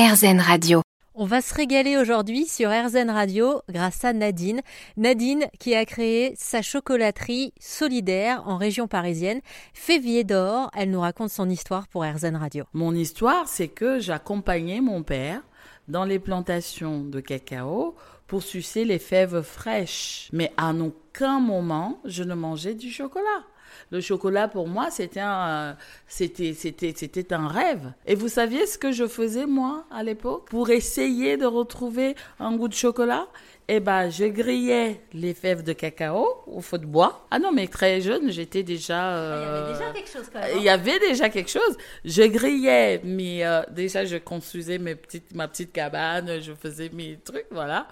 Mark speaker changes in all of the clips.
Speaker 1: RZN Radio.
Speaker 2: On va se régaler aujourd'hui sur RZN Radio grâce à Nadine. Nadine qui a créé sa chocolaterie solidaire en région parisienne, Févier d'Or. Elle nous raconte son histoire pour RZN Radio.
Speaker 3: Mon histoire, c'est que j'accompagnais mon père dans les plantations de cacao pour sucer les fèves fraîches. Mais à aucun moment, je ne mangeais du chocolat. Le chocolat, pour moi, c'était un, c'était, c'était, c'était un rêve. Et vous saviez ce que je faisais, moi, à l'époque, pour essayer de retrouver un goût de chocolat? eh ben, je grillais les fèves de cacao au feu de bois. Ah non, mais très jeune, j'étais déjà.
Speaker 2: Ah, il y avait déjà quelque chose quand même.
Speaker 3: Il y avait déjà quelque chose. Je grillais, mais euh, déjà, je construisais mes petites, ma petite cabane, je faisais mes trucs, voilà.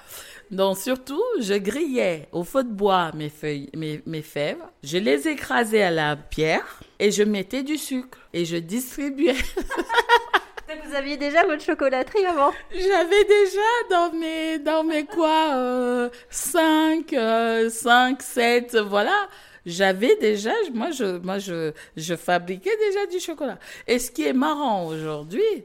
Speaker 3: Donc, surtout, je grillais au feu de bois mes, feuilles, mes, mes fèves. Je les écrasais à la pierre et je mettais du sucre et je distribuais.
Speaker 2: Vous aviez déjà votre chocolaterie avant
Speaker 3: J'avais déjà dans mes, dans mes quoi, 5, 5, 7, voilà. J'avais déjà, moi, je, moi je, je fabriquais déjà du chocolat. Et ce qui est marrant aujourd'hui,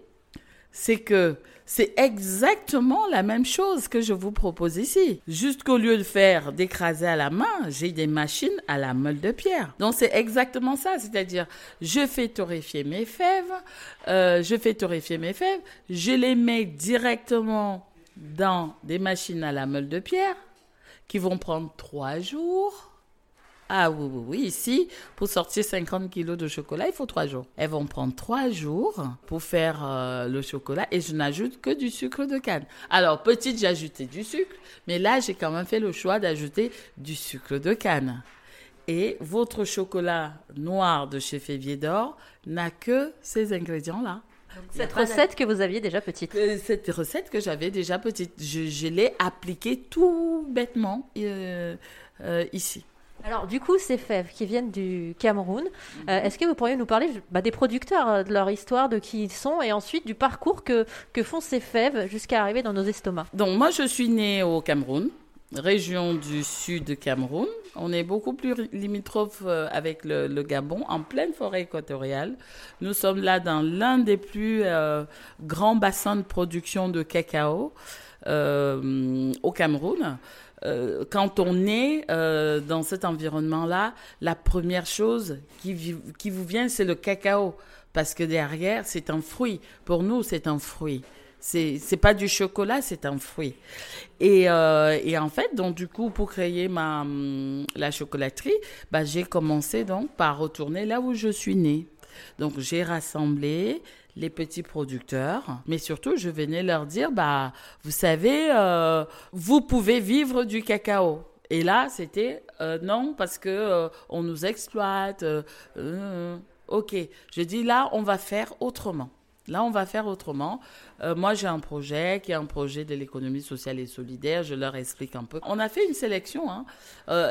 Speaker 3: c'est que c'est exactement la même chose que je vous propose ici. Juste qu'au lieu de faire d'écraser à la main, j'ai des machines à la meule de pierre. Donc c'est exactement ça, c'est-à-dire je fais torréfier mes fèves, euh, je fais torréfier mes fèves, je les mets directement dans des machines à la meule de pierre qui vont prendre trois jours ah oui, oui, oui. Ici, pour sortir 50 kilos de chocolat, il faut trois jours. Elles vont prendre trois jours pour faire euh, le chocolat et je n'ajoute que du sucre de canne. Alors, petite, j'ai ajouté du sucre, mais là, j'ai quand même fait le choix d'ajouter du sucre de canne. Et votre chocolat noir de chez Févier d'Or n'a que ces ingrédients-là.
Speaker 2: Cette recette que vous aviez déjà petite.
Speaker 3: Euh, cette recette que j'avais déjà petite. Je, l'ai appliquée tout bêtement euh, ici.
Speaker 2: Alors du coup, ces fèves qui viennent du Cameroun, euh, est-ce que vous pourriez nous parler bah, des producteurs, euh, de leur histoire, de qui ils sont, et ensuite du parcours que, que font ces fèves jusqu'à arriver dans nos estomacs?
Speaker 3: Donc moi, je suis née au Cameroun, région du sud de Cameroun. On est beaucoup plus limitrophe euh, avec le, Gabon, en pleine forêt équatoriale. Nous sommes là dans l'un des plus grands bassins de production de cacao au Cameroun. Euh, quand on est euh, dans cet environnement-là, la première chose qui, qui vous vient, c'est le cacao. Parce que derrière, c'est un fruit. Pour nous, c'est un fruit. C'est, c'est pas du chocolat, c'est un fruit. Et, euh, et en fait, donc du coup, pour créer ma hum, la chocolaterie, bah, j'ai commencé donc par retourner là où je suis née. Donc j'ai rassemblé les petits producteurs, mais surtout je venais leur dire bah vous savez euh, vous pouvez vivre du cacao. Et là c'était euh, non parce que on nous exploite. ok, je dis là on va faire autrement. Là, on va faire autrement. moi, j'ai un projet qui est un projet de l'économie sociale et solidaire. Je leur explique un peu. On a fait une sélection, hein,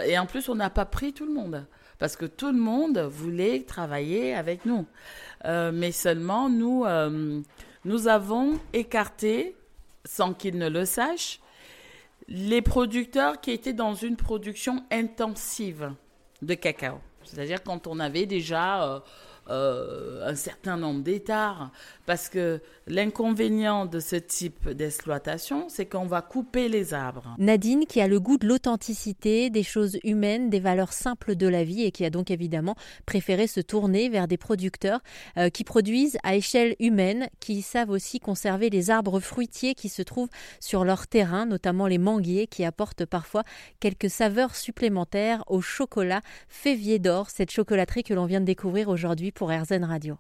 Speaker 3: et en plus, on n'a pas pris tout le monde parce que tout le monde voulait travailler avec nous. Euh, mais seulement nous, euh, nous avons écarté, sans qu'ils ne le sachent, les producteurs qui étaient dans une production intensive de cacao. C'est-à-dire quand on avait déjà... Euh, un certain nombre d'hectares. Parce que l'inconvénient de ce type d'exploitation, c'est qu'on va couper les arbres.
Speaker 2: Nadine, qui a le goût de l'authenticité, des choses humaines, des valeurs simples de la vie et qui a donc évidemment préféré se tourner vers des producteurs euh, qui produisent à échelle humaine, qui savent aussi conserver les arbres fruitiers qui se trouvent sur leur terrain, notamment les manguiers qui apportent parfois quelques saveurs supplémentaires au chocolat Févier d'or, cette chocolaterie que l'on vient de découvrir aujourd'hui pour RZN Radio.